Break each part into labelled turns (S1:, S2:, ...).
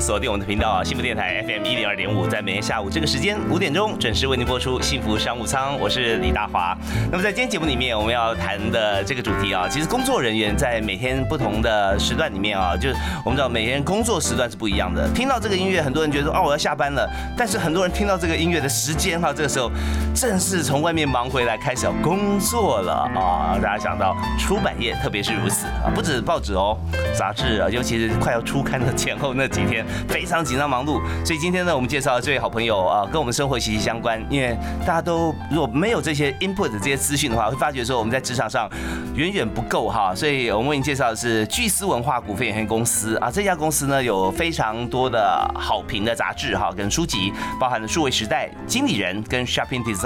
S1: 锁定我们的频道啊，幸福电台 FM 一零二点五，在每天下午这个时间五点钟准时为您播出《幸福商务舱》，我是李大华。那么在今天节目里面，我们要谈的这个主题啊，其实工作人员在每天不同的时段里面啊，就是我们知道每天工作时段是不一样的。听到这个音乐，很多人觉得说哦，我要下班了，但是很多人听到这个音乐的时间哈，这个时候正式从外面忙回来，开始要工作了啊。大家想到出版业，特别是如此啊，不止报纸哦，杂志啊，尤其是快要出刊的前。后那几天非常紧张忙碌，所以今天呢，我们介绍这位好朋友啊，跟我们生活息息相关。因为大家都如果没有这些 input 这些资讯的话，会发觉说我们在职场上远远不够哈。所以我们为您介绍的是巨思文化股份有限公司啊，这家公司呢有非常多的好评的杂志哈跟书籍，包含了数位时代、经理人跟 shopping design。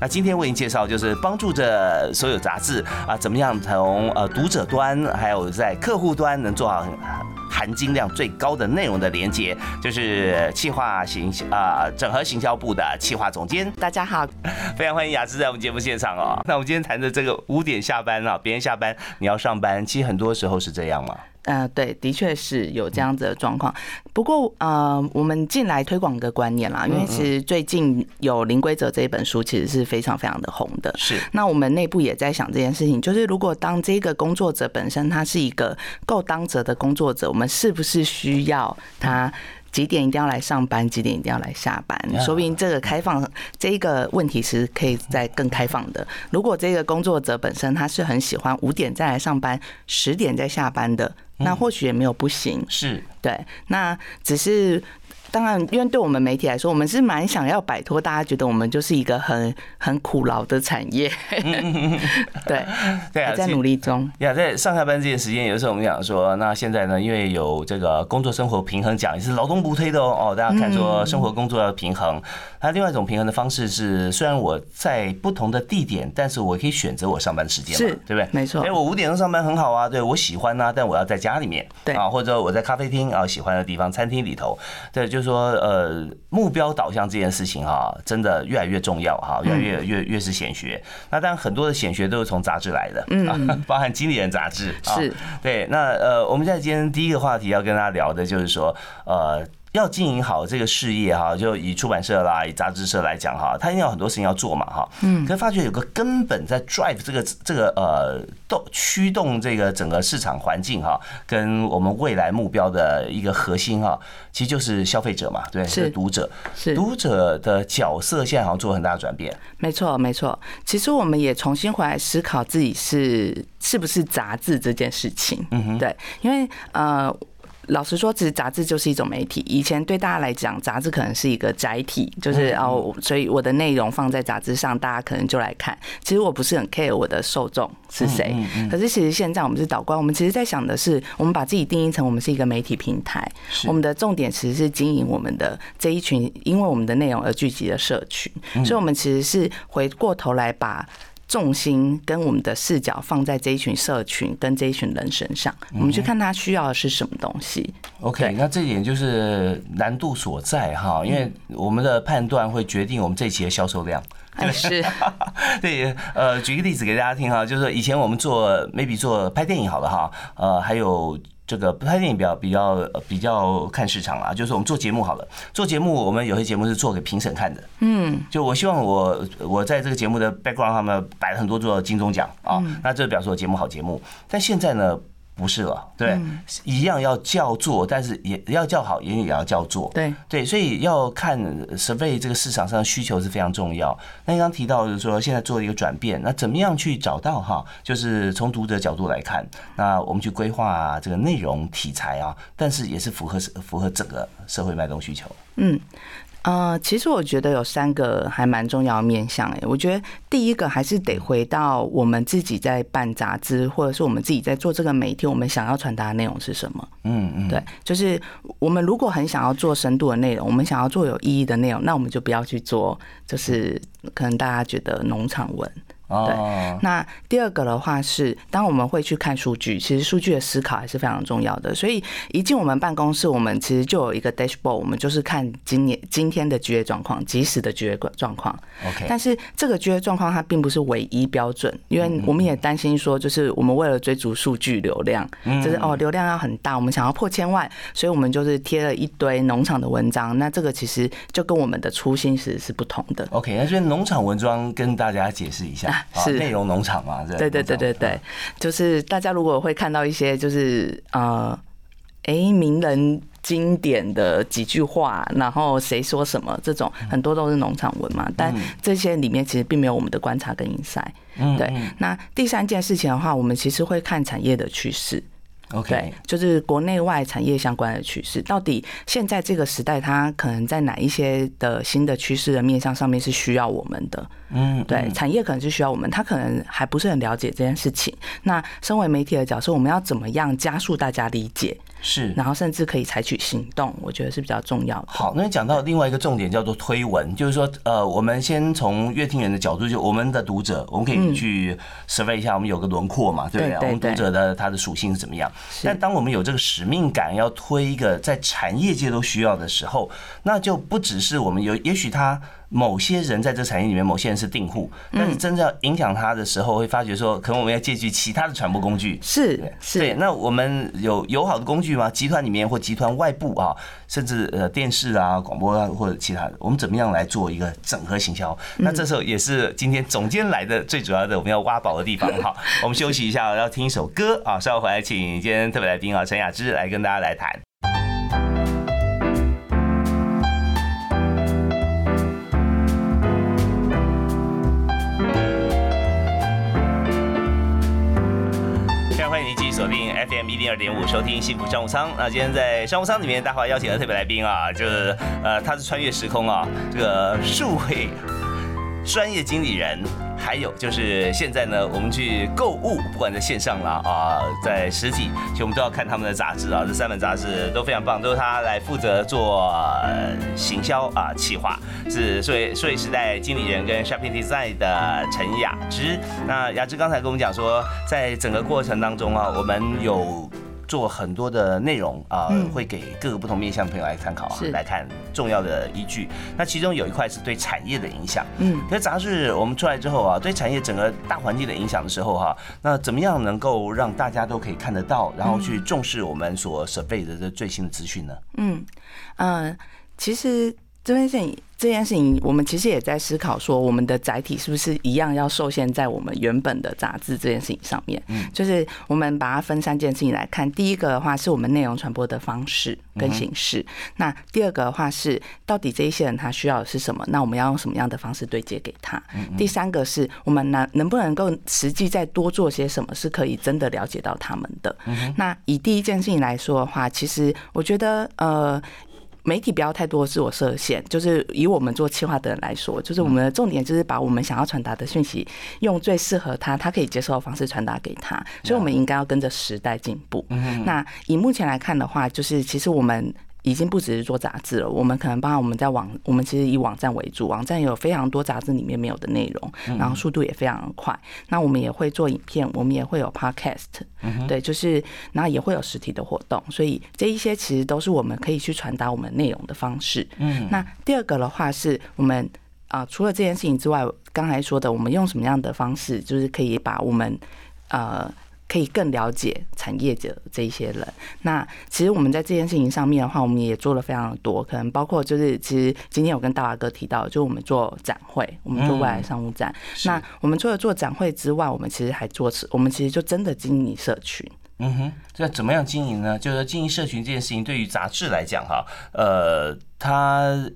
S1: 那今天为您介绍就是帮助着所有杂志啊，怎么样从呃读者端还有在客户端能做好。含金量最高的内容的连接，就是企划行啊整合行销部的企划总监。
S2: 大家好，
S1: 非常欢迎雅芝在我们节目现场哦。那我们今天谈的这个五点下班啊，别人下班你要上班，其实很多时候是这样嘛。
S2: 呃，对，的确是有这样子的状况。不过，呃，我们进来推广一个观念啦，因为其实最近有《零规则》这一本书，其实是非常非常的红的。
S1: 是。
S2: 那我们内部也在想这件事情，就是如果当这个工作者本身他是一个够当责的工作者，我们是不是需要他？几点一定要来上班？几点一定要来下班？说不定这个开放这一个问题是可以再更开放的。如果这个工作者本身他是很喜欢五点再来上班，十点再下班的，那或许也没有不行。
S1: 是
S2: 对，那只是。当然，因为对我们媒体来说，我们是蛮想要摆脱大家觉得我们就是一个很很苦劳的产业。对对啊，在努力中。
S1: 呀，在上下班这件时间，有时候我们讲说，那现在呢，因为有这个工作生活平衡奖，也是劳动部推的哦。哦，大家看说生活工作要平衡。那另外一种平衡的方式是，虽然我在不同的地点，但是我可以选择我上班时间嘛，对不对？
S2: 没错。
S1: 哎，我五点钟上班很好啊，对我喜欢啊，但我要在家里面，
S2: 对
S1: 啊，或者我在咖啡厅啊，喜欢的地方，餐厅里头，对，就是说，呃，目标导向这件事情哈，真的越来越重要哈，越来越越越是显学。那当然很多的显学都是从杂志来的，嗯，包含经理人杂志，
S2: 是
S1: 对。那呃，我们在今天第一个话题要跟大家聊的就是说，呃。要经营好这个事业哈，就以出版社啦、以杂志社来讲哈，它一定有很多事情要做嘛哈。嗯。可发觉有个根本在 drive 这个这个呃动驱动这个整个市场环境哈，跟我们未来目标的一个核心哈，其实就是消费者嘛，对，
S2: 是
S1: 读者。
S2: 是。
S1: 读者的角色现在好像做很大的转变。
S2: 没错，没错。其实我们也重新回来思考自己是是不是杂志这件事情。嗯哼。对，因为呃。老实说，其实杂志就是一种媒体。以前对大家来讲，杂志可能是一个载体，就是哦，所以我的内容放在杂志上，大家可能就来看。其实我不是很 care 我的受众是谁。可是其实现在我们是导观，我们其实在想的是，我们把自己定义成我们是一个媒体平台。我们的重点其实是经营我们的这一群，因为我们的内容而聚集的社群。所以，我们其实是回过头来把。重心跟我们的视角放在这一群社群跟这一群人身上，我们去看他需要的是什么东西。
S1: OK，那这一点就是难度所在哈，因为我们的判断会决定我们这一期的销售量。
S2: 是，
S1: 对，呃，举个例子给大家听哈，就是以前我们做 maybe 做拍电影好了哈，呃，还有。这个拍电影比较比较比较看市场啊，就是我们做节目好了，做节目我们有些节目是做给评审看的，嗯，就我希望我我在这个节目的 background 上面摆了很多座金钟奖啊，那这表示我节目好节目，但现在呢？不是了，对，一样要叫做，但是也要叫好，也也要叫做，
S2: 对
S1: 对，所以要看 survey 这个市场上的需求是非常重要。那刚刚提到就是说，现在做一个转变，那怎么样去找到哈？就是从读者角度来看，那我们去规划这个内容题材啊，但是也是符合符合整个社会脉动需求。嗯。
S2: 呃，其实我觉得有三个还蛮重要的面向诶。我觉得第一个还是得回到我们自己在办杂志，或者是我们自己在做这个媒体，我们想要传达的内容是什么？嗯嗯，对，就是我们如果很想要做深度的内容，我们想要做有意义的内容，那我们就不要去做，就是可能大家觉得农场文。对，那第二个的话是，当我们会去看数据，其实数据的思考还是非常重要的。所以一进我们办公室，我们其实就有一个 dashboard，我们就是看今年今天的就业状况，即时的就业状况。
S1: OK，
S2: 但是这个就业状况它并不是唯一标准，因为我们也担心说，就是我们为了追逐数据流量，就是哦流量要很大，我们想要破千万，所以我们就是贴了一堆农场的文章。那这个其实就跟我们的初心是是不同的。
S1: OK，那所以农场文章跟大家解释一下。是内容农场嘛？
S2: 对对对对对，就是大家如果会看到一些就是呃，哎，名人经典的几句话，然后谁说什么，这种很多都是农场文嘛。但这些里面其实并没有我们的观察跟 insight。对，那第三件事情的话，我们其实会看产业的趋势。
S1: OK，
S2: 就是国内外产业相关的趋势，到底现在这个时代，它可能在哪一些的新的趋势的面向上面是需要我们的？嗯，对，产业可能是需要我们，他可能还不是很了解这件事情。那身为媒体的角色，我们要怎么样加速大家理解？
S1: 是，
S2: 然后甚至可以采取行动，我觉得是比较重要的。
S1: 好，那讲到另外一个重点叫做推文，就是说，呃，我们先从乐听人的角度，就我们的读者，我们可以去 survey 一下，我们有个轮廓嘛，对不对？我们读者的他的属性是怎么样？但当我们有这个使命感，要推一个在产业界都需要的时候，那就不只是我们有，也许他。某些人在这产业里面，某些人是订户，但是真正要影响他的时候，会发觉说，可能我们要借据其他的传播工具。
S2: 是是，
S1: 对。那我们有友好的工具吗？集团里面或集团外部啊，甚至呃电视啊、广播啊或者其他的，我们怎么样来做一个整合行销？那这时候也是今天总监来的最主要的我们要挖宝的地方。好，我们休息一下，要听一首歌啊，稍后回来请今天特别来宾啊陈雅芝来跟大家来谈。锁定 FM 一零二点五，收听幸福商务舱。那今天在商务舱里面，大华邀请了特别来宾啊，就是呃，他是穿越时空啊，这个数位专业经理人。还有就是现在呢，我们去购物，不管在线上啦啊，在实体，其实我们都要看他们的杂志啊。这三本杂志都非常棒，都是他来负责做行销啊企划，是数位数位时代经理人跟 Shopping Design 的陈雅芝。那雅芝刚才跟我们讲说，在整个过程当中啊，我们有。做很多的内容啊，会给各个不同面向的朋友来参考啊，来看重要的依据。那其中有一块是对产业的影响。嗯，可是杂志我们出来之后啊，对产业整个大环境的影响的时候哈，那怎么样能够让大家都可以看得到，然后去重视我们所准备的这最新的资讯呢？
S2: 嗯嗯，其实这件事情。这件事情，我们其实也在思考说，我们的载体是不是一样要受限在我们原本的杂志这件事情上面？嗯，就是我们把它分三件事情来看。第一个的话，是我们内容传播的方式跟形式；那第二个的话是，到底这一些人他需要的是什么？那我们要用什么样的方式对接给他？第三个是我们能能不能够实际再多做些什么，是可以真的了解到他们的？那以第一件事情来说的话，其实我觉得呃。媒体不要太多自我设限，就是以我们做企划的人来说，就是我们的重点就是把我们想要传达的讯息，用最适合他、他可以接受的方式传达给他。所以，我们应该要跟着时代进步。那以目前来看的话，就是其实我们。已经不只是做杂志了，我们可能帮我们在网，我们其实以网站为主，网站有非常多杂志里面没有的内容，然后速度也非常快。那我们也会做影片，我们也会有 podcast，对，就是然后也会有实体的活动，所以这一些其实都是我们可以去传达我们内容的方式。嗯，那第二个的话是我们啊，除了这件事情之外，刚才说的，我们用什么样的方式，就是可以把我们呃。可以更了解产业的这一些人。那其实我们在这件事情上面的话，我们也做了非常的多，可能包括就是其实今天有跟大华哥提到，就我们做展会，我们做未来商务展。那我们除了做展会之外，我们其实还做，我们其实就真的经营社群。
S1: 嗯哼，这怎么样经营呢？就是经营社群这件事情，对于杂志来讲哈，呃，它。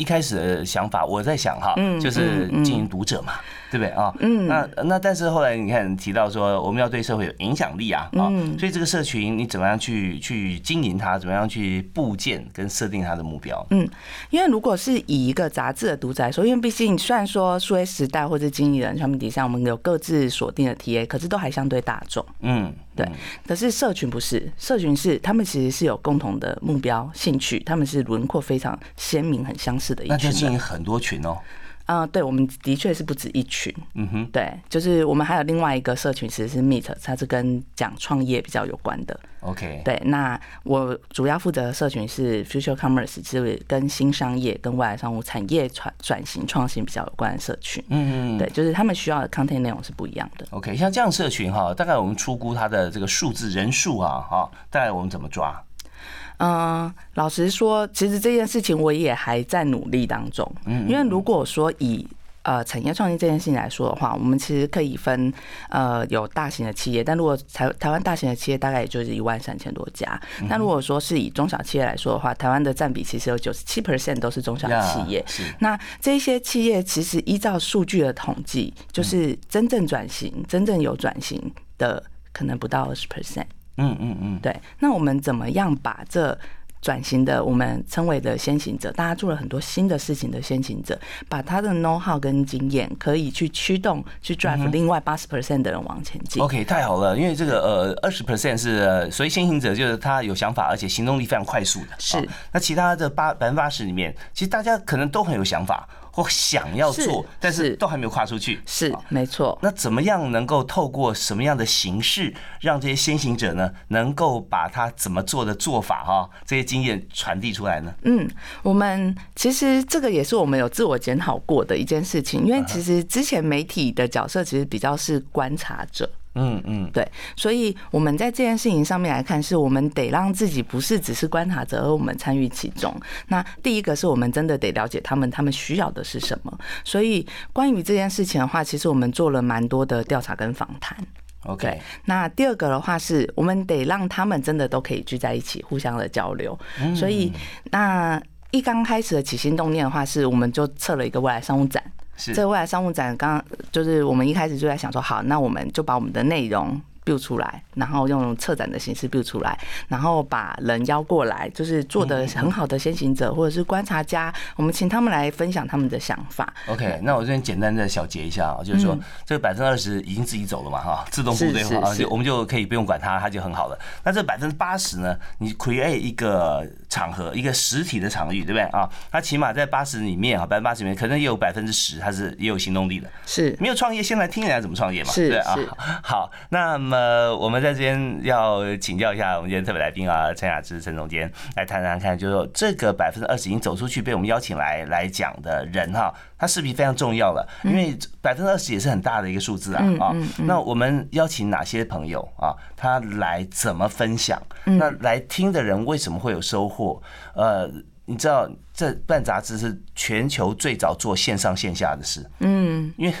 S1: 一开始的想法，我在想哈，就是经营读者嘛，对不对啊？
S2: 嗯
S1: 那那但是后来你看提到说，我们要对社会有影响力啊，啊，
S2: 嗯
S1: 所以这个社群你怎么样去去经营它，怎么样去部件跟设定它的目标？
S2: 嗯，因为如果是以一个杂志的读者来说，因为毕竟虽然说数位时代或者经理人产品底下，我们有各自锁定的 TA，可是都还相对大众。
S1: 嗯，
S2: 对，可是社群不是，社群是他们其实是有共同的目标、兴趣，他们是轮廓非常鲜明、很相似的一群
S1: 那就。经营很多群哦。
S2: 嗯、对，我们的确是不止一群。
S1: 嗯哼，
S2: 对，就是我们还有另外一个社群，其实是 Meet，它是跟讲创业比较有关的。
S1: OK，
S2: 对，那我主要负责的社群是 Future Commerce，就是跟新商业、跟未来商务产业转转型创新比较有关的社群。
S1: 嗯嗯，
S2: 对，就是他们需要的 content 内容是不一样的。
S1: OK，像这样社群哈，大概我们出估它的这个数字人数啊，哈，大概我们怎么抓？
S2: 嗯，老实说，其实这件事情我也还在努力当中。嗯，因为如果说以呃产业创新这件事情来说的话，我们其实可以分呃有大型的企业，但如果台台湾大型的企业大概也就是一万三千多家。那如果说是以中小企业来说的话，台湾的占比其实有九十七 percent 都是中小企业。
S1: 是
S2: 那这些企业其实依照数据的统计，就是真正转型、真正有转型的可能不到二十 percent。
S1: 嗯嗯嗯，
S2: 对，那我们怎么样把这转型的我们称为的先行者，大家做了很多新的事情的先行者，把他的 know how 跟经验可以去驱动、去 drive 另外八十 percent 的人往前进。
S1: OK，太好了，因为这个呃二十 percent 是呃所以先行者就是他有想法，而且行动力非常快速的。
S2: 是
S1: 哦那其他的八百分之八十里面，其实大家可能都很有想法或想要做
S2: 是，
S1: 但是
S2: 是
S1: 都还没有跨出去。
S2: 是
S1: 哦
S2: 没错。
S1: 那怎么样能够透过什么样的形式，让这些先行者呢，能够把他怎么做的做法哈，这些经验传递出来呢？
S2: 嗯，我们其实这个也是我们有自我检讨过的一件事情，因为其实之前媒体的角色其实比较是观察者。
S1: 嗯嗯，
S2: 对，所以我们在这件事情上面来看，是我们得让自己不是只是观察者，而我们参与其中。那第一个是我们真的得了解他们，他们需要的是什么。所以关于这件事情的话，其实我们做了蛮多的调查跟访谈。
S1: OK，
S2: 那第二个的话是我们得让他们真的都可以聚在一起，互相的交流。所以那一刚开始的起心动念的话，是我们就测了一个未来商务展。
S1: 是。
S2: 这未来商务展刚就是我们一开始就在想说，好，那我们就把我们的内容 build 出来，然后用策展的形式 build 出来，然后把人邀过来，就是做的很好的先行者或者是观察家，我们请他们来分享他们的想法。
S1: OK，那我这边简单的小结一下啊，就是说这个百分之二十已经自己走了嘛哈，自动部队化就我们就可以不用管它，它就很好了。那这百分之八十呢，你 create 一个场合，一个实体的场域，对不对啊？它起码在八十里面啊，百分之八十里面可能也有百分之十，它是也有行动力的。
S2: 是
S1: 没有创业，先来听人家怎么创业嘛，
S2: 是
S1: 对啊。好，那么我们在这边要请教一下我们今天特别来宾啊，陈雅芝陈总监来谈谈看，就是说这个百分之二十已经走出去被我们邀请来来讲的人哈，他势必非常重要了，因为百分之二十也是很大的一个数字啊啊。那我们邀请哪些朋友啊，他来怎么分享？那来听的人为什么会有收获？呃。你知道，这办杂志是全球最早做线上线下的事。
S2: 嗯，
S1: 因为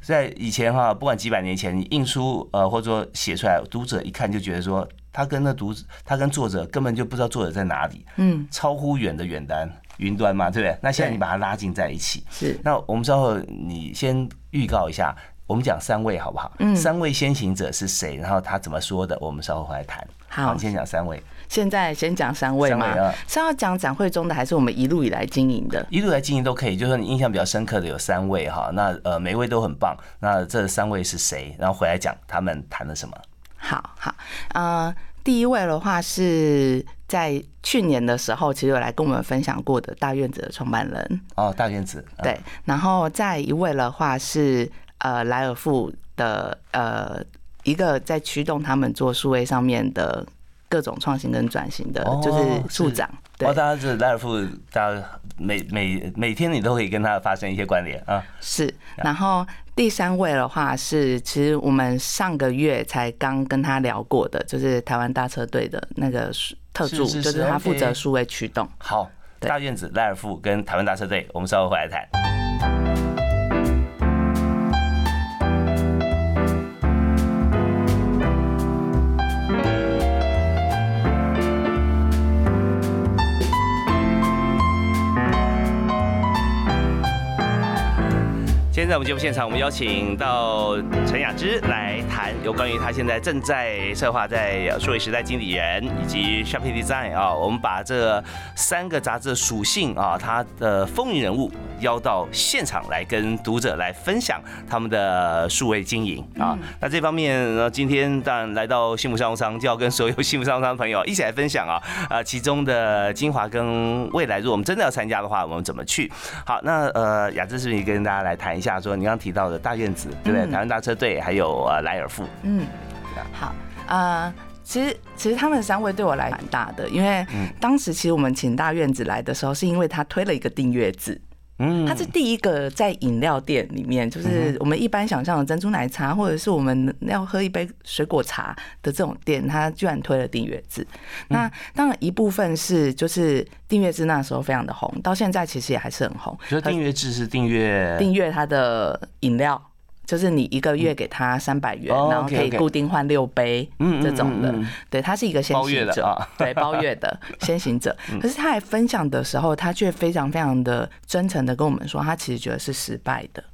S1: 在以前哈，不管几百年前，你印书呃或者说写出来，读者一看就觉得说，他跟那读他跟作者根本就不知道作者在哪里，
S2: 嗯，
S1: 超乎远的远端云端嘛，对不对？那现在你把它拉近在一起，
S2: 是
S1: 那我们稍后你先预告一下，我们讲三位好不好？
S2: 嗯
S1: 三位先行者是谁？然后他怎么说的？我们稍后回来谈。
S2: 好
S1: 你先讲三位，
S2: 现在先讲三位嘛
S1: 位啊，
S2: 是要讲展会中的，还是我们一路以来经营的？
S1: 一路来经营都可以。就是说你印象比较深刻的有三位哈，那呃每一位都很棒。那这三位是谁？然后回来讲他们谈了什么？
S2: 好好，呃，第一位的话是在去年的时候，其实有来跟我们分享过的大院子的创办人，
S1: 哦，大院子。啊
S2: 对，然后再一位的话是呃莱尔富的呃一个在驱动他们做数位上面的各种创新跟转型的
S1: 哦，
S2: 就是处长，对
S1: 哦，，大家是赖尔富，大家每每每天你都可以跟他发生一些关联啊。
S2: 是，然后第三位的话是，其实我们上个月才刚跟他聊过的，就是台湾大车队的那个特助，就是是他负责数位驱动。
S1: 好，大院子、赖尔富跟台湾大车队，我们稍后回来谈。在我们节目现场，我们邀请到陈雅芝来谈有关于她现在正在策划在数位时代经理人以及 Shopping Design 啊，我们把这三个杂志的属性啊，它的风云人物邀到现场来跟读者来分享他们的数位经营啊。那这方面呢，今天当然来到幸福商务商，就要跟所有幸福商务商的朋友一起来分享啊，啊，其中的精华跟未来，如果我们真的要参加的话，我们怎么去？好，那呃，雅芝是不是跟大家来谈一下？说你刚刚提到的大院子，对不对？台湾大车队，还有呃莱尔富。
S2: 嗯，好，呃，其实其实他们三位对我来蛮大的，因为当时其实我们请大院子来的时候，是因为他推了一个订阅制。嗯，它是第一个在饮料店里面，就是我们一般想象的珍珠奶茶，或者是我们要喝一杯水果茶的这种店，它居然推了订阅制。那当然一部分是就是订阅制那时候非常的红，到现在其实也还是很红。
S1: 就订阅制是订阅
S2: 订阅它的饮料。就是你一个月给他三百元，然后可以固定换六杯这种的，对他是一个先行者，对包月的先行者。可是他来分享的时候，他却非常非常的真诚的跟我们说，他其实觉得是失败的。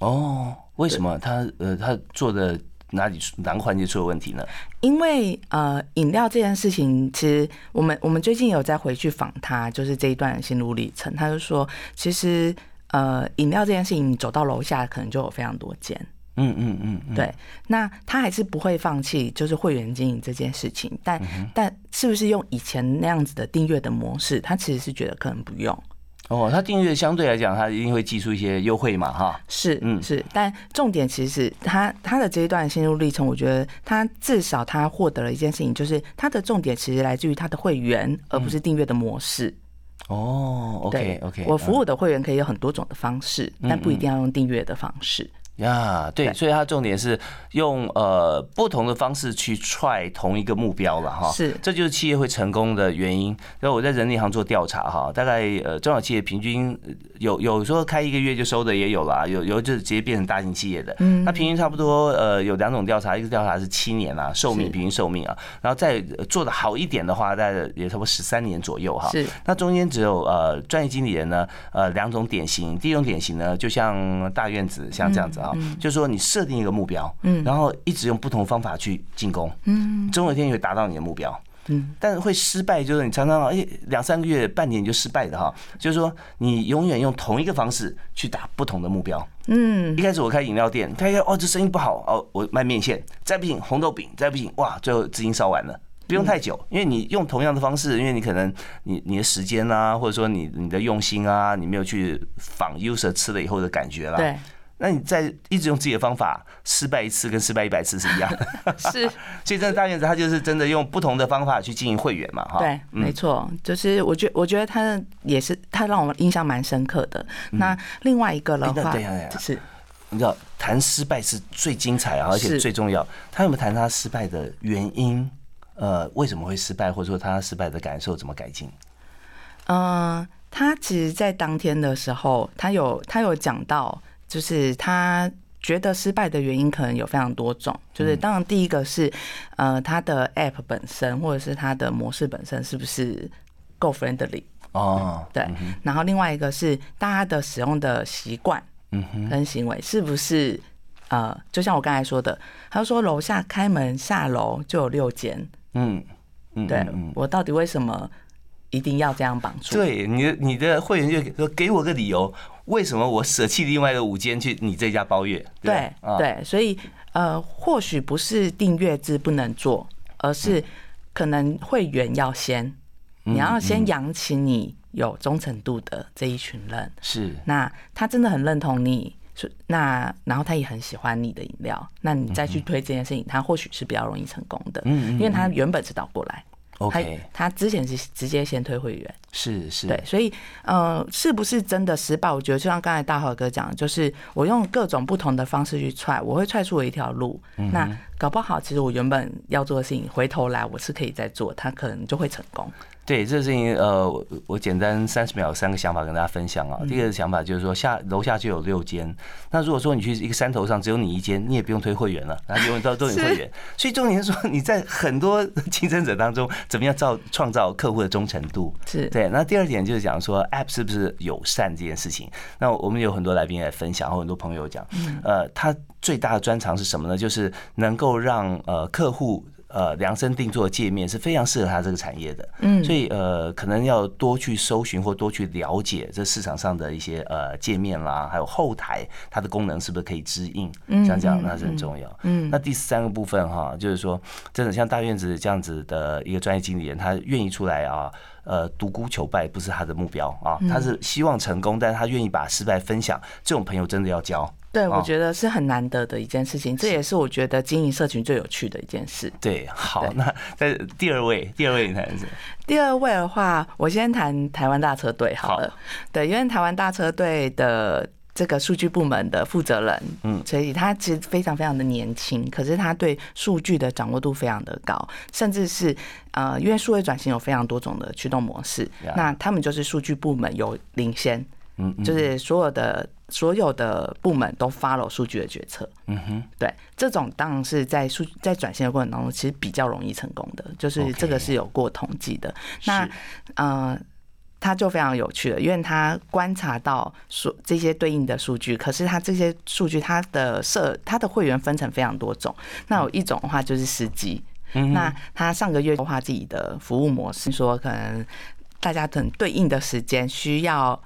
S1: 哦，为什么他呃他做的哪里哪个环节出了问题呢？
S2: 因为呃饮料这件事情，其实我们我们最近有在回去访他，就是这一段心路历程，他就说其实。呃，饮料这件事情，你走到楼下可能就有非常多间。嗯嗯嗯，对。那他还是不会放弃，就是会员经营这件事情。但但是不是用以前那样子的订阅的模式？他其实是觉得可能不用。
S1: 哦，他订阅相对来讲，他一定会寄出一些优惠嘛，哈。
S2: 是，嗯，是。但重点其实他他的这一段心路历程，我觉得他至少他获得了一件事情，就是他的重点其实来自于他的会员，而不是订阅的模式。
S1: 哦，OK OK，
S2: 我服务的会员可以有很多种的方式，但不一定要用订阅的方式。
S1: 呀，对，所以它重点是用呃不同的方式去踹同一个目标了哈，
S2: 是，
S1: 这就是企业会成功的原因。然后我在人力行做调查哈，大概呃中小企业平均有有时候开一个月就收的也有啦，有有就直接变成大型企业的，嗯，那平均差不多呃有两种调查，一个调查是七年啊寿命平均寿命啊，然后再做的好一点的话，大概也差不多十三年左右哈，
S2: 是，
S1: 那中间只有呃专业经理人呢呃两种典型，第一种典型呢就像大院子像这样子啊。就是说，你设定一个目标，嗯，然后一直用不同方法去进攻，嗯，总有一天你会达到你的目标，嗯，但是会失败，就是你常常哎两三个月、半年就失败的哈。就是说，你永远用同一个方式去打不同的目标，嗯，一开始我开饮料店，开开哦，这生意不好哦，我卖面线，再不行红豆饼，再不行哇，最后资金烧完了，不用太久，因为你用同样的方式，因为你可能你你的时间啊，或者说你你的用心啊，你没有去仿 user 吃了以后的感觉了，
S2: 对。
S1: 那你在一直用自己的方法，失败一次跟失败一百次是一样的。
S2: 是，
S1: 所以真的大院子他就是真的用不同的方法去经营会员嘛，哈。
S2: 对，没错，就是我觉我觉得他也是他让我印象蛮深刻的。那另外一个的话，是，
S1: 你知道谈失败是最精彩而且最重要。他有没有谈他失败的原因？呃，为什么会失败，或者说他失败的感受怎么改进？
S2: 嗯，他其实，在当天的时候，他有他有讲到。就是他觉得失败的原因可能有非常多种，就是当然第一个是，呃，他的 App 本身或者是他的模式本身是不是够 friendly 哦，对，然后另外一个是大家的使用的习惯，嗯哼，跟行为是不是呃，就像我刚才说的，他说楼下开门下楼就有六间，嗯嗯，对我到底为什么一定要这样绑住？
S1: 对，你的你的会员就说给我个理由。为什么我舍弃另外一个五间去你这家包月？
S2: 对对，所以呃，或许不是订阅制不能做，而是可能会员要先，你要先养起你有忠诚度的这一群人。
S1: 是，
S2: 那他真的很认同你，那然后他也很喜欢你的饮料，那你再去推这件事情，他或许是比较容易成功的。嗯，因为他原本是倒过来。
S1: OK，
S2: 他之前是直接先推会员，
S1: 是是，
S2: 对，所以呃，是不是真的失败？我觉得就像刚才大豪哥讲，就是我用各种不同的方式去踹，我会踹出我一条路。那搞不好，其实我原本要做的事情，回头来我是可以再做，他可能就会成功。
S1: 对这个事情，呃，我简单三十秒三个想法跟大家分享啊。第一个想法就是说，下楼下就有六间，那如果说你去一个山头上只有你一间，你也不用推会员了，那永远都都有 会员。所以重点是说，你在很多 竞争者当中，怎么样造创造客户的忠诚度？
S2: 是
S1: 对。那第二点就是讲说 App 是不是友善这件事情。那我们有很多来宾也分享，和很多朋友讲，呃，他最大的专长是什么呢？就是能够让呃客户。呃，量身定做的界面是非常适合他这个产业的，嗯，所以呃，可能要多去搜寻或多去了解这市场上的一些呃界面啦，还有后台它的功能是不是可以支应，像这样那是很重要。嗯，那第三个部分哈，就是说真的像大院子这样子的一个专业经理人，他愿意出来啊，呃，独孤求败不是他的目标啊，他是希望成功，但是他愿意把失败分享，这种朋友真的要交。
S2: 对，我觉得是很难得的一件事情，这也是我觉得经营社群最有趣的一件事。
S1: 对，好，那在第二位，第二位你谈是？
S2: 第二位的话，我先谈台湾大车队好了。对，因为台湾大车队的这个数据部门的负责人，嗯，所以他其实非常非常的年轻，可是他对数据的掌握度非常的高，甚至是呃，因为数位转型有非常多种的驱动模式，那他们就是数据部门有领先，嗯，就是所有的。所有的部门都 follow 数据的决策，嗯哼，对，这种当然是在数在转型的过程当中，其实比较容易成功的，就是这个是有过统计的。那呃，他就非常有趣了，因为他观察到数这些对应的数据，可是他这些数据，他的设他的会员分成非常多种。那有一种的话就是司机，那他上个月优化自己的服务模式，说可能大家等对应的时间需要。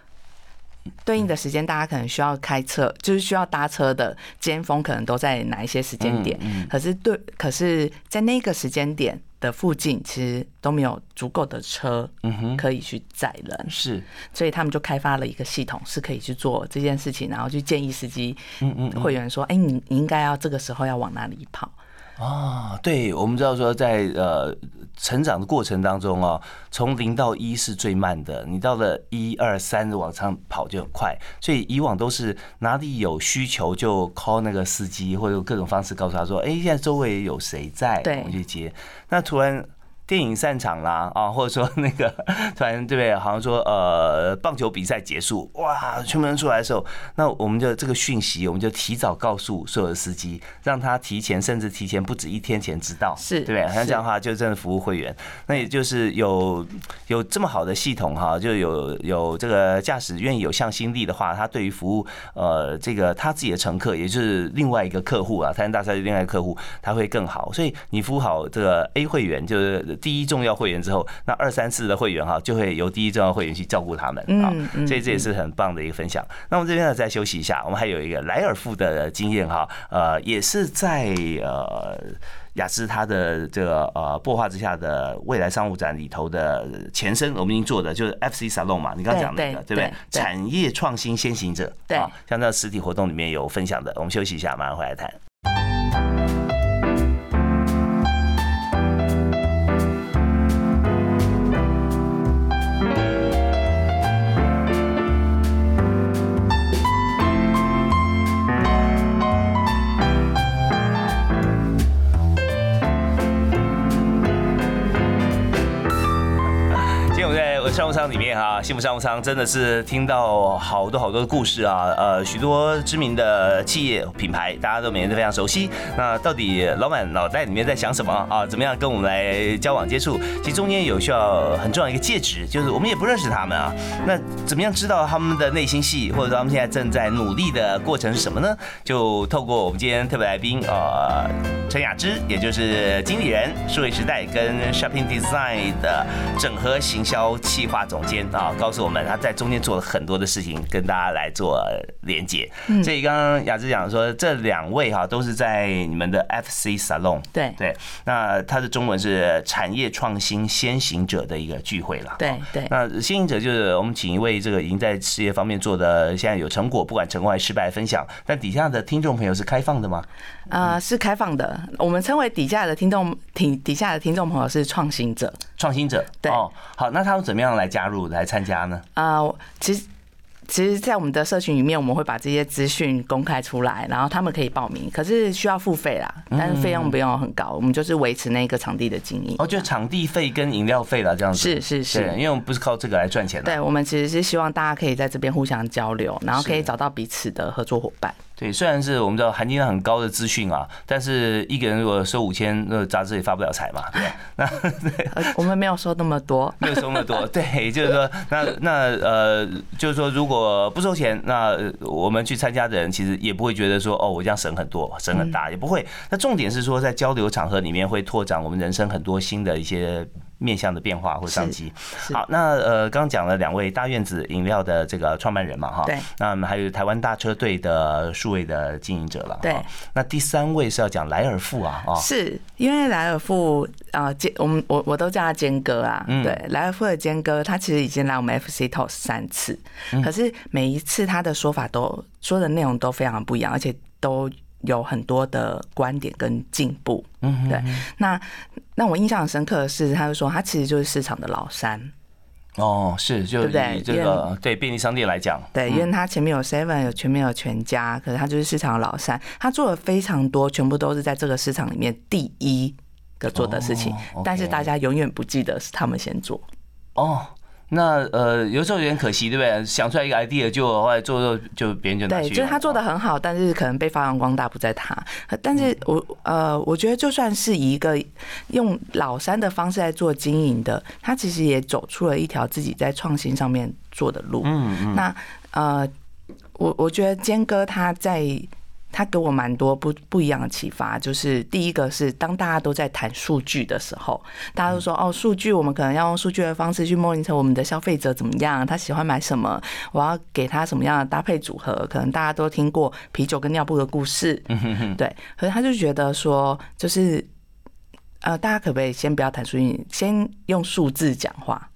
S2: 对应的时间，大家可能需要开车，就是需要搭车的尖峰，可能都在哪一些时间点？可是对，可是在那个时间点的附近，其实都没有足够的车，可以去载人。
S1: 是，
S2: 所以他们就开发了一个系统，是可以去做这件事情，然后去建议司机、嗯嗯会员说：“哎，你你应该要这个时候要往哪里跑？”
S1: 啊，对，我们知道说在呃成长的过程当中哦，从零到一是最慢的，你到了一二三往上跑就很快，所以以往都是哪里有需求就 call 那个司机，或者用各种方式告诉他说，哎，现在周围有谁在，我们去接。那突然。电影散场啦，啊，或者说那个 突然对不对？好像说呃，棒球比赛结束，哇，全部人出来的时候，那我们就这个讯息，我们就提早告诉所有的司机，让他提前，甚至提前不止一天前知道，
S2: 是
S1: 对不对？像这样的话，就真的服务会员。那也就是有有这么好的系统哈，就有有这个驾驶愿意有向心力的话，他对于服务呃这个他自己的乘客，也就是另外一个客户啊，台湾大赛的另外一个客户，他会更好。所以你服务好这个 A 会员，就是。第一重要会员之后，那二三四的会员哈，就会由第一重要会员去照顾他们啊，所以这也是很棒的一个分享。那我们这边呢，再休息一下，我们还有一个莱尔富的经验哈，呃，也是在呃雅思它的这个呃擘画之下的未来商务展里头的前身，我们已经做的就是 FC Salon 嘛，你刚刚讲那个对不对？产业创新先行者，
S2: 对，
S1: 像在实体活动里面有分享的，我们休息一下，马上回来谈。啊，幸福商务舱真的是听到好多好多的故事啊，呃，许多知名的企业品牌，大家都每天都非常熟悉。那到底老板脑袋里面在想什么啊？怎么样跟我们来交往接触？其实中间有需要很重要一个介质，就是我们也不认识他们啊。那怎么样知道他们的内心戏，或者说他们现在正在努力的过程是什么呢？就透过我们今天特别来宾呃，陈雅芝，也就是经理人，数位时代跟 Shopping Design 的整合行销企。计划总监啊，告诉我们他在中间做了很多的事情，跟大家来做连接。所以刚刚雅芝讲说，这两位哈都是在你们的 FC Salon，
S2: 对
S1: 对。那它的中文是产业创新先行者的一个聚会了。
S2: 对对。
S1: 那先行者就是我们请一位这个已经在事业方面做的现在有成果，不管成功还是失败分享。但底下的听众朋友是开放的吗？
S2: 啊，是开放的。我们称为底下的听众，听底下的听众朋友是创新者。
S1: 创新者。
S2: 对。哦，
S1: 好，那他们怎么样？来加入来参加呢？
S2: 啊，其实其实，在我们的社群里面，我们会把这些资讯公开出来，然后他们可以报名，可是需要付费啦，但是费用不用很高，我们就是维持那个场地的经营。
S1: 哦，就场地费跟饮料费啦这样子。
S2: 是是是，
S1: 因为我们不是靠这个来赚钱的。
S2: 对，我们其实是希望大家可以在这边互相交流，然后可以找到彼此的合作伙伴。
S1: 对，虽然是我们知道含金量很高的资讯啊，但是一个人如果收五千，那杂志也发不了财嘛，对 那对
S2: 我们没有收那么多，
S1: 没有收那么多。对，就是说，那那呃，就是说，如果不收钱，那我们去参加的人其实也不会觉得说，哦，我这样省很多，省很大，也不会。那重点是说，在交流场合里面会拓展我们人生很多新的一些。面向的变化或商机。好，那呃，刚刚讲了两位大院子饮料的这个创办人嘛，哈，
S2: 对，
S1: 那我们还有台湾大车队的数位的经营者了，
S2: 对。
S1: 那第三位是要讲莱尔富啊，啊，
S2: 是因为莱尔富啊，坚我们我我都叫他坚哥啊，对，莱尔富的坚哥，他其实已经来我们 FC Talk 三次，可是每一次他的说法都说的内容都非常不一样，而且都。有很多的观点跟进步，嗯，对。那那我印象很深刻的是，他就说他其实就是市场的老三。
S1: 哦，是，就以这个对便利商店来讲，
S2: 对，因为他前面有 Seven，有前面有全家，可是他就是市场的老三，他做了非常多，全部都是在这个市场里面第一个做的事情，但是大家永远不记得是他们先做。哦。
S1: 那呃，有时候有点可惜，对不对？想出来一个 idea 就后来做做，就别人就
S2: 对，就是他做的很好，但是可能被发扬光大不在他。但是我呃，我觉得就算是一个用老三的方式来做经营的，他其实也走出了一条自己在创新上面做的路。嗯嗯。那呃，我我觉得坚哥他在。他给我蛮多不不一样的启发，就是第一个是当大家都在谈数据的时候，大家都说哦，数据我们可能要用数据的方式去 monitor 我们的消费者怎么样，他喜欢买什么，我要给他什么样的搭配组合，可能大家都听过啤酒跟尿布的故事，对，可是他就觉得说，就是呃，大家可不可以先不要谈数据，先用数字讲话？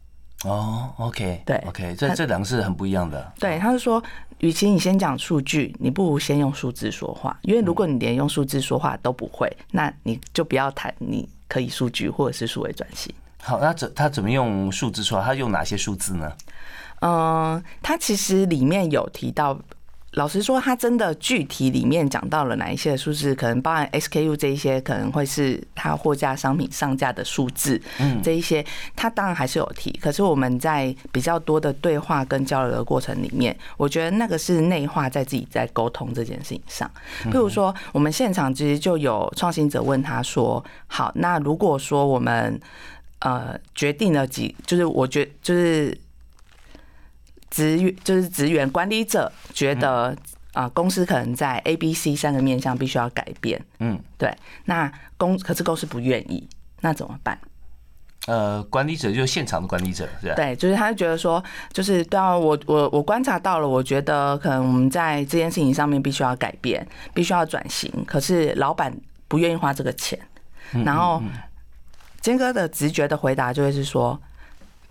S1: 哦，OK，
S2: 对
S1: ，OK，这这两个是很不一样的。
S2: 对，他是说。与其你先讲数据，你不如先用数字说话。因为如果你连用数字说话都不会，那你就不要谈你可以数据或者是数位转型。
S1: 好，那怎他怎么用数字说话？他用哪些数字呢？
S2: 嗯，他其实里面有提到。老实说，他真的具体里面讲到了哪一些数字，可能包含 SKU 这一些，可能会是他货架商品上架的数字，嗯，这一些他当然还是有提。可是我们在比较多的对话跟交流的过程里面，我觉得那个是内化在自己在沟通这件事情上。譬如说，我们现场其实就有创新者问他说：“好，那如果说我们呃决定了几，就是我觉就是。”职员就是职员管理者觉得啊，公司可能在 A、B、C 三个面向必须要改变。嗯，对。那公可是公司不愿意，那怎么办？
S1: 呃，管理者就是现场的管理者，是吧？
S2: 对，就是他觉得说，就是对啊，我我我观察到了，我觉得可能我们在这件事情上面必须要改变，必须要转型。可是老板不愿意花这个钱。然后坚哥的直觉的回答就会是说。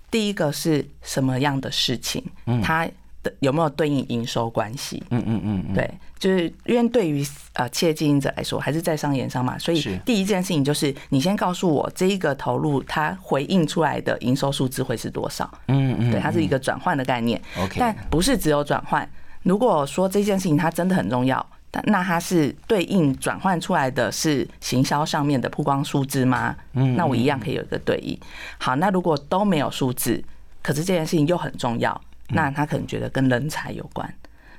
S2: 第一个是什么样的事情？它的有没有对应营收关系？嗯嗯嗯，对，就是因为对于呃企业经营者来说，还是在商言商嘛，所以第一件事情就是你先告诉我这一个投入它回应出来的营收数字会是多少？嗯嗯，对，它是一个转换的概念。
S1: OK，
S2: 但不是只有转换。如果说这件事情它真的很重要。那它是对应转换出来的是行销上面的曝光数字吗？嗯，那我一样可以有一个对应。好，那如果都没有数字，可是这件事情又很重要，那他可能觉得跟人才有关。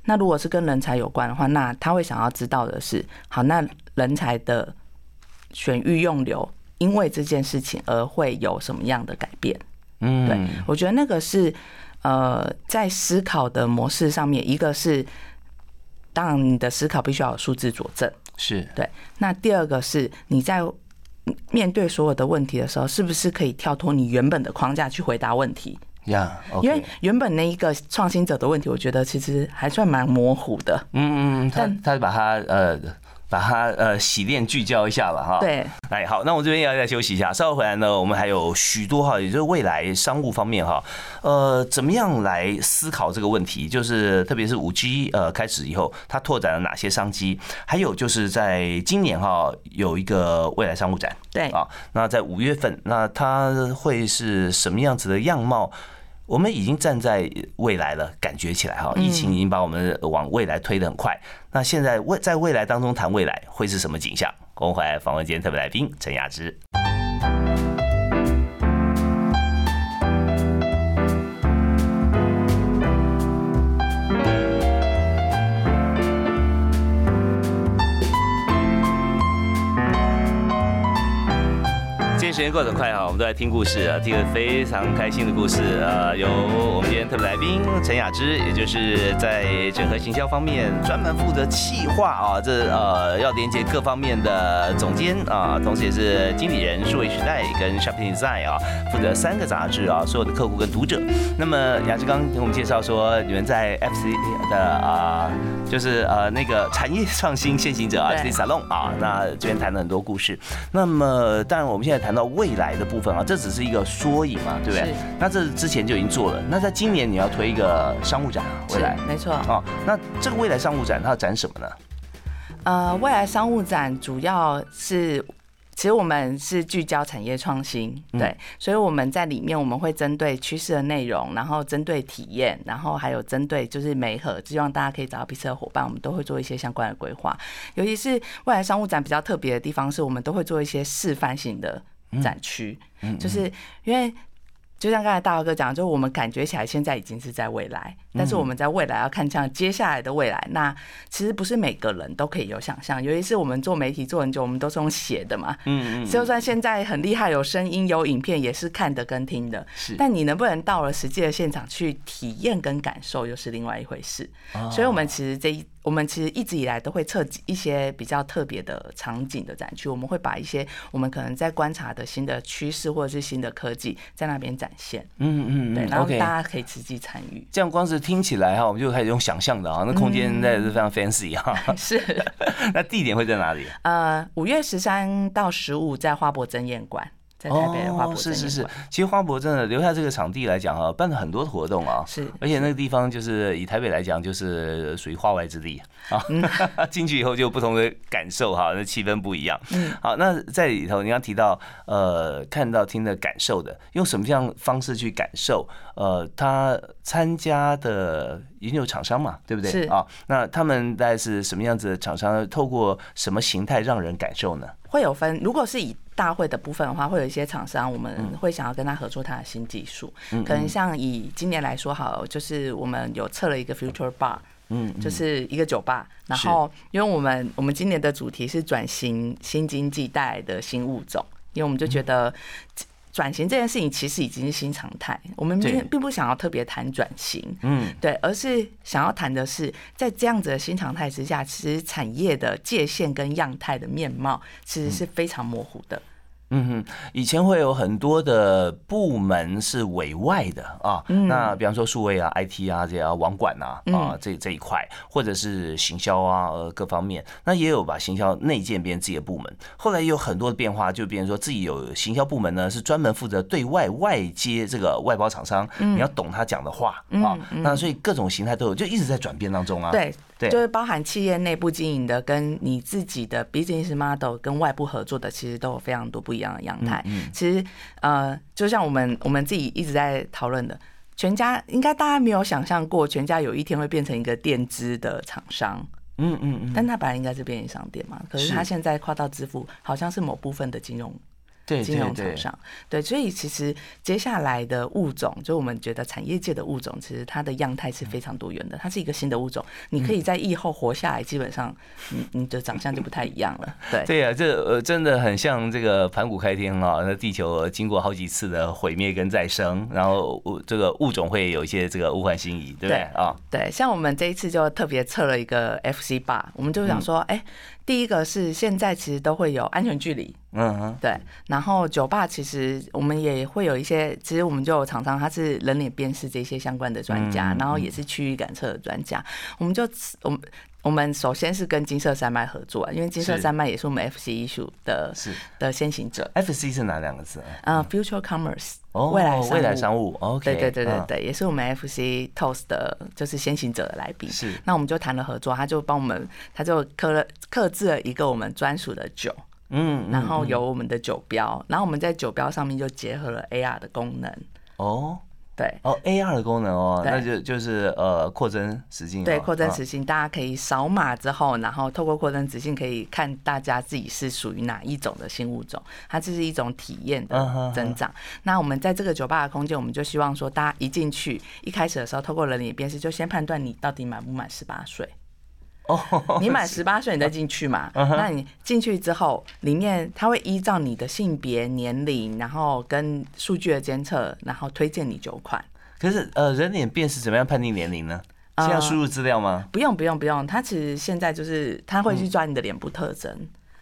S2: 那如果是跟人才有关的话，那他会想要知道的是，好，那人才的选育用流，因为这件事情而会有什么样的改变？嗯，对我觉得那个是呃，在思考的模式上面，一个是。当然，你的思考必须要有数字佐证。
S1: 是
S2: 对。那第二个是，你在面对所有的问题的时候，是不是可以跳脱你原本的框架去回答问题？
S1: 呀，
S2: 因为原本那一个创新者的问题，我觉得其实还算蛮模糊的。
S1: 嗯嗯，他他把他呃。把它呃洗练聚焦一下吧哈。
S2: 对，
S1: 哎好，那我这边要再休息一下，稍后回来呢，我们还有许多哈，也就是未来商务方面哈，呃，怎么样来思考这个问题？就是特别是五 G 呃开始以后，它拓展了哪些商机？还有就是在今年哈有一个未来商务展，
S2: 对啊，
S1: 那在五月份，那它会是什么样子的样貌？我们已经站在未来了，感觉起来哈，疫情已经把我们往未来推得很快。那现在未在未来当中谈未来会是什么景象？我们回来访问今天特别来宾陈雅芝。时间过得快啊，我们都在听故事啊，听个非常开心的故事。呃，有我们今天特别来宾陈雅芝，也就是在整合行销方面专门负责企划啊，这呃要连接各方面的总监啊，同时也是经理人数位时代跟 Shopping Design 啊，负责三个杂志啊，所有的客户跟读者。那么雅芝刚跟我们介绍说，你们在 FC 的啊，就是呃那个产业创新先行者啊，FC Salon 啊，那这边谈了很多故事。那么当然我们现在谈到未来的部分啊，这只是一个缩影嘛，对不对？那这之前就已经做了。那在今年你要推一个商务展啊，未来
S2: 没错
S1: 啊。那这个未来商务展它要展什么呢？
S2: 呃，未来商务展主要是。其实我们是聚焦产业创新，对，所以我们在里面我们会针对趋势的内容，然后针对体验，然后还有针对就是媒合，希望大家可以找到彼此的伙伴，我们都会做一些相关的规划。尤其是未来商务展比较特别的地方，是我们都会做一些示范性的展区，就是因为。就像刚才大豪哥讲，就是我们感觉起来现在已经是在未来，但是我们在未来要看向接下来的未来，那其实不是每个人都可以有想象。尤其是我们做媒体做很久，我们都是用写的嘛，嗯嗯，就算现在很厉害，有声音有影片，也是看的跟听的，是。但你能不能到了实际的现场去体验跟感受，又是另外一回事。所以，我们其实这一。我们其实一直以来都会设计一些比较特别的场景的展区，我们会把一些我们可能在观察的新的趋势或者是新的科技在那边展现。嗯嗯嗯，对，然后大家可以实际参与。
S1: 这样光是听起来哈，我们就开始用想象的啊，那空间那是非常 fancy 哈。
S2: 是。
S1: 那地点会在哪里？
S2: 呃，五月十三到十五在花博争艳馆。在台北的花博
S1: 是是是，其实花博真的留下这个场地来讲啊，办了很多活动啊，
S2: 是，
S1: 而且那个地方就是以台北来讲，就是属于化外之地啊，进去以后就有不同的感受哈，那气氛不一样。嗯，好，那在里头你刚提到呃，看到、听的感受的，用什么样方式去感受？呃，他参加的也有厂商嘛，对不对？
S2: 是
S1: 啊，那他们大概是什么样子的厂商？透过什么形态让人感受呢？
S2: 会有分，如果是以大会的部分的话，会有一些厂商，我们会想要跟他合作他的新技术。可能像以今年来说，好，就是我们有测了一个 Future Bar，嗯，就是一个酒吧。然后，因为我们我们今年的主题是转型新经济带来的新物种，因为我们就觉得。转型这件事情其实已经是新常态，我们并并不想要特别谈转型，嗯，对，而是想要谈的是，在这样子的新常态之下，其实产业的界限跟样态的面貌其实是非常模糊的。嗯
S1: 哼，以前会有很多的部门是委外的啊，那比方说数位啊、IT 啊这些网管啊啊这这一块，或者是行销啊呃各方面，那也有把行销内建变成自己的部门。后来也有很多的变化，就比如说自己有行销部门呢，是专门负责对外外接这个外包厂商，你要懂他讲的话啊，那所以各种形态都有，就一直在转变当中啊。
S2: 对。就是包含企业内部经营的，跟你自己的 business model 跟外部合作的，其实都有非常多不一样的样态。其实，呃，就像我们我们自己一直在讨论的，全家应该大家没有想象过，全家有一天会变成一个电资的厂商。嗯嗯嗯。但它本来应该是便利商店嘛，可是他现在跨到支付，好像是某部分的金融。金融厂商，对，所以其实接下来的物种，就我们觉得产业界的物种，其实它的样态是非常多元的。它是一个新的物种，你可以在疫后活下来，基本上你你的长相就不太一样了。对，
S1: 对呀，这呃真的很像这个盘古开天啊，那地球经过好几次的毁灭跟再生，然后物这个物种会有一些这个物换星移，对不对啊？
S2: 对，像我们这一次就特别测了一个 FC bar，我们就想说，哎。第一个是现在其实都会有安全距离，嗯哼，对。然后酒吧其实我们也会有一些，其实我们就有厂商他是人脸辨识这些相关的专家，然后也是区域感测的专家。我们就我们我们首先是跟金色山脉合作，因为金色山脉也是我们 FC 艺术的是的先行者。
S1: FC 是哪两个字？
S2: 嗯，Future Commerce。未来
S1: 未来商务，OK，
S2: 对对对对对，也是我们 FC Toast 的，就是先行者的来宾。
S1: 是，
S2: 那我们就谈了合作，他就帮我们，他就刻了刻制了一个我们专属的酒，嗯，然后有我们的酒标，然后我们在酒标上面就结合了 AR 的功能。哦。对
S1: 哦，AR 的功能哦，那就就是呃扩增实性，
S2: 对扩增实性，大家可以扫码之后，然后透过扩增实境可以看大家自己是属于哪一种的新物种，它这是一种体验的增长。那我们在这个酒吧的空间，我们就希望说，大家一进去，一开始的时候透过人脸辨识，就先判断你到底满不满十八岁。哦，你满十八岁你再进去嘛？那你进去之后，里面他会依照你的性别、年龄，然后跟数据的监测，然后推荐你酒款。
S1: 可是呃，人脸辨识怎么样判定年龄呢？是要输入资料吗？
S2: 不用不用不用，他其实现在就是他会去抓你的脸部特征。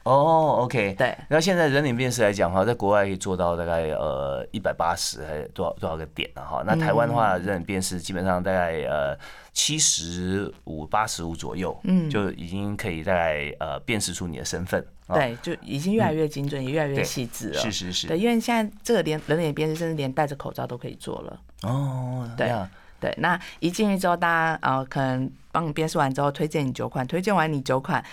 S1: 哦，OK，
S2: 对。
S1: 然后现在人脸辨识来讲哈，在国外可以做到大概呃一百八十还是多少多少个点了哈。那台湾的话，人脸辨识基本上大概呃七十五八十五左右，嗯，就已经可以大概呃辨识出你的身份。
S2: 对，就已经越来越精准，也越来越细致了。
S1: 是是是。
S2: 对，因为现在这个连人脸辨识，甚至连戴着口罩都可以做了。哦，对对。那一进去之后，大家呃可能帮你辨识完之后，推荐你九款，推荐完你九款。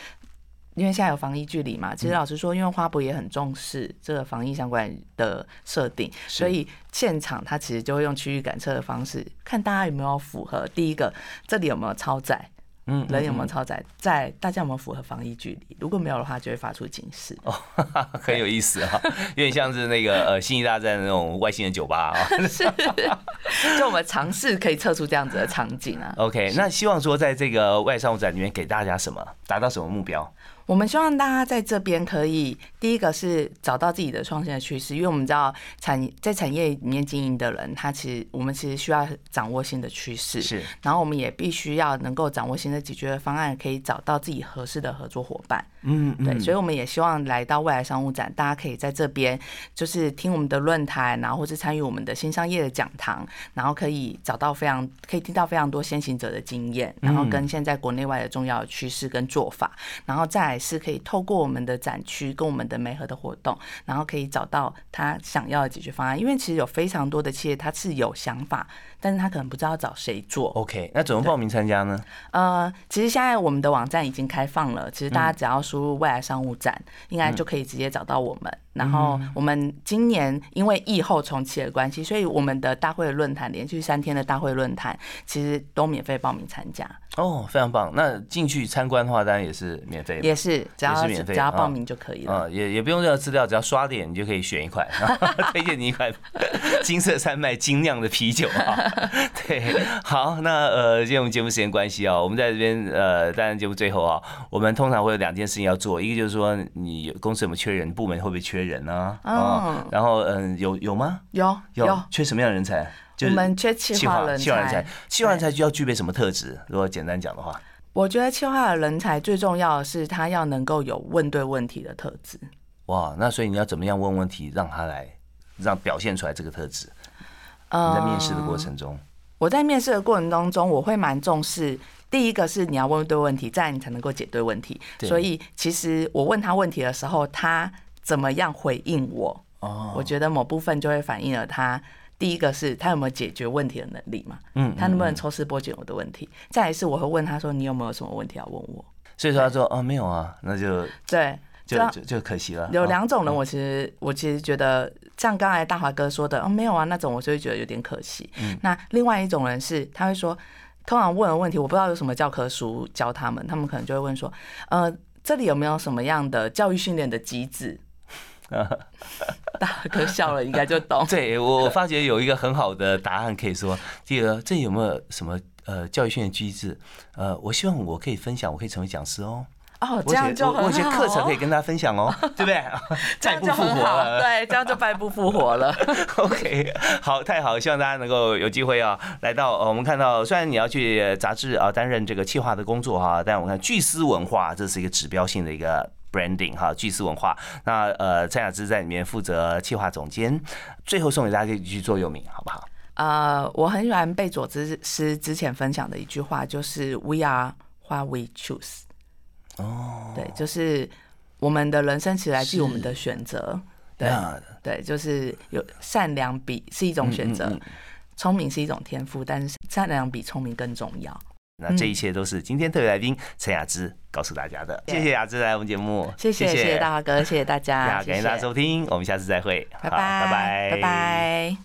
S2: 因为现在有防疫距离嘛，其实老实说，因为花博也很重视这个防疫相关的设定，所以现场他其实就会用区域感测的方式，看大家有没有符合。第一个，这里有没有超载？嗯，人有没有超载？在大家有没有符合防疫距离？如果没有的话，就会发出警示。哦，
S1: 很有意思哈，有点像是那个呃星际大战那种外星人酒吧啊。
S2: 是，就我们尝试可以测出这样子的场景啊。
S1: OK，那希望说在这个外商务展里面给大家什么，达到什么目标？
S2: 我们希望大家在这边可以，第一个是找到自己的创新的趋势，因为我们知道产在产业里面经营的人，他其实我们其实需要掌握新的趋势，
S1: 是，
S2: 然后我们也必须要能够掌握新的解决方案，可以找到自己合适的合作伙伴。嗯，对，所以我们也希望来到未来商务展，大家可以在这边就是听我们的论坛，然后或是参与我们的新商业的讲堂，然后可以找到非常可以听到非常多先行者的经验，然后跟现在国内外的重要的趋势跟做法，然后再来是可以透过我们的展区跟我们的媒合的活动，然后可以找到他想要的解决方案。因为其实有非常多的企业，他是有想法。但是他可能不知道找谁做。
S1: OK，那怎么报名参加呢？
S2: 呃，其实现在我们的网站已经开放了，其实大家只要输入“未来商务展”，应该就可以直接找到我们。然后我们今年因为疫后重启的关系，所以我们的大会论坛连续三天的大会论坛，其实都免费报名参加。
S1: 哦，非常棒！那进去参观的话，当然也是免费，
S2: 也是只要免费，只要报名就可以了。
S1: 嗯，也也不用任何资料，只要刷脸，你就可以选一款，推荐你一款金色山脉精酿的啤酒啊。对，好，那呃，今天我们节目时间关系啊，我们在这边呃，当然节目最后啊，我们通常会有两件事情要做，一个就是说你公司有没有缺人，部门会不会缺人呢？嗯，然后嗯，有有吗？
S2: 有有，
S1: 缺什么样的人才？
S2: 就我们缺气化人才，
S1: 气化人才就要具备什么特质？如果简单讲的话，
S2: 我觉得气化的人才最重要的是他要能够有问对问题的特质。
S1: 哇，那所以你要怎么样问问题，让他来让表现出来这个特质？你在面试的过程中，
S2: 我在面试的过程当中，我会蛮重视。第一个是你要问对问题，这样你才能够解对问题。所以其实我问他问题的时候，他怎么样回应我？哦，我觉得某部分就会反映了他。第一个是他有没有解决问题的能力嘛？嗯，他能不能抽丝剥茧我的问题？再来是我会问他说：“你有没有什么问题要问我？”
S1: 所以说他说：“哦，没有啊，那就
S2: 对，
S1: 就就就可惜了。”
S2: 有两种人，我其实我其实觉得像刚才大华哥说的：“哦，没有啊，那种我就会觉得有点可惜。”嗯，那另外一种人是他会说，通常问的问题我不知道有什么教科书教他们，他们可能就会问说：“呃，这里有没有什么样的教育训练的机制？” 大哥笑了，应该就懂。
S1: 对我发觉有一个很好的答案可以说，第二，这有没有什么呃教育训练机制？呃，我希望我可以分享，我可以成为讲师哦。
S2: 哦，这样就
S1: 我有些课程可以跟大家分享哦，对不对？
S2: 这样就复活了，对，这样就败不复活了。
S1: OK，好，太好，希望大家能够有机会啊，来到我们看到，虽然你要去杂志啊担任这个企划的工作哈，但我看巨思文化这是一个指标性的一个。Branding 哈，巨思文化。那呃，蔡雅芝在里面负责企划总监。最后送给大家一句座右铭，好不好？
S2: 呃，我很喜欢贝佐之师之前分享的一句话，就是 “We are what we choose”。哦，对，就是我们的人生其实来自于我们的选择。对，对，就是有善良比是一种选择，聪明是一种天赋，但是善良比聪明更重要。
S1: 那这一切都是今天特别来宾陈雅芝告诉大家的。谢谢雅芝来我们节目，
S2: 谢谢谢谢。大华哥，谢谢大家，
S1: 感谢大家收听，我们下次再会，
S2: 拜拜拜拜。拜拜。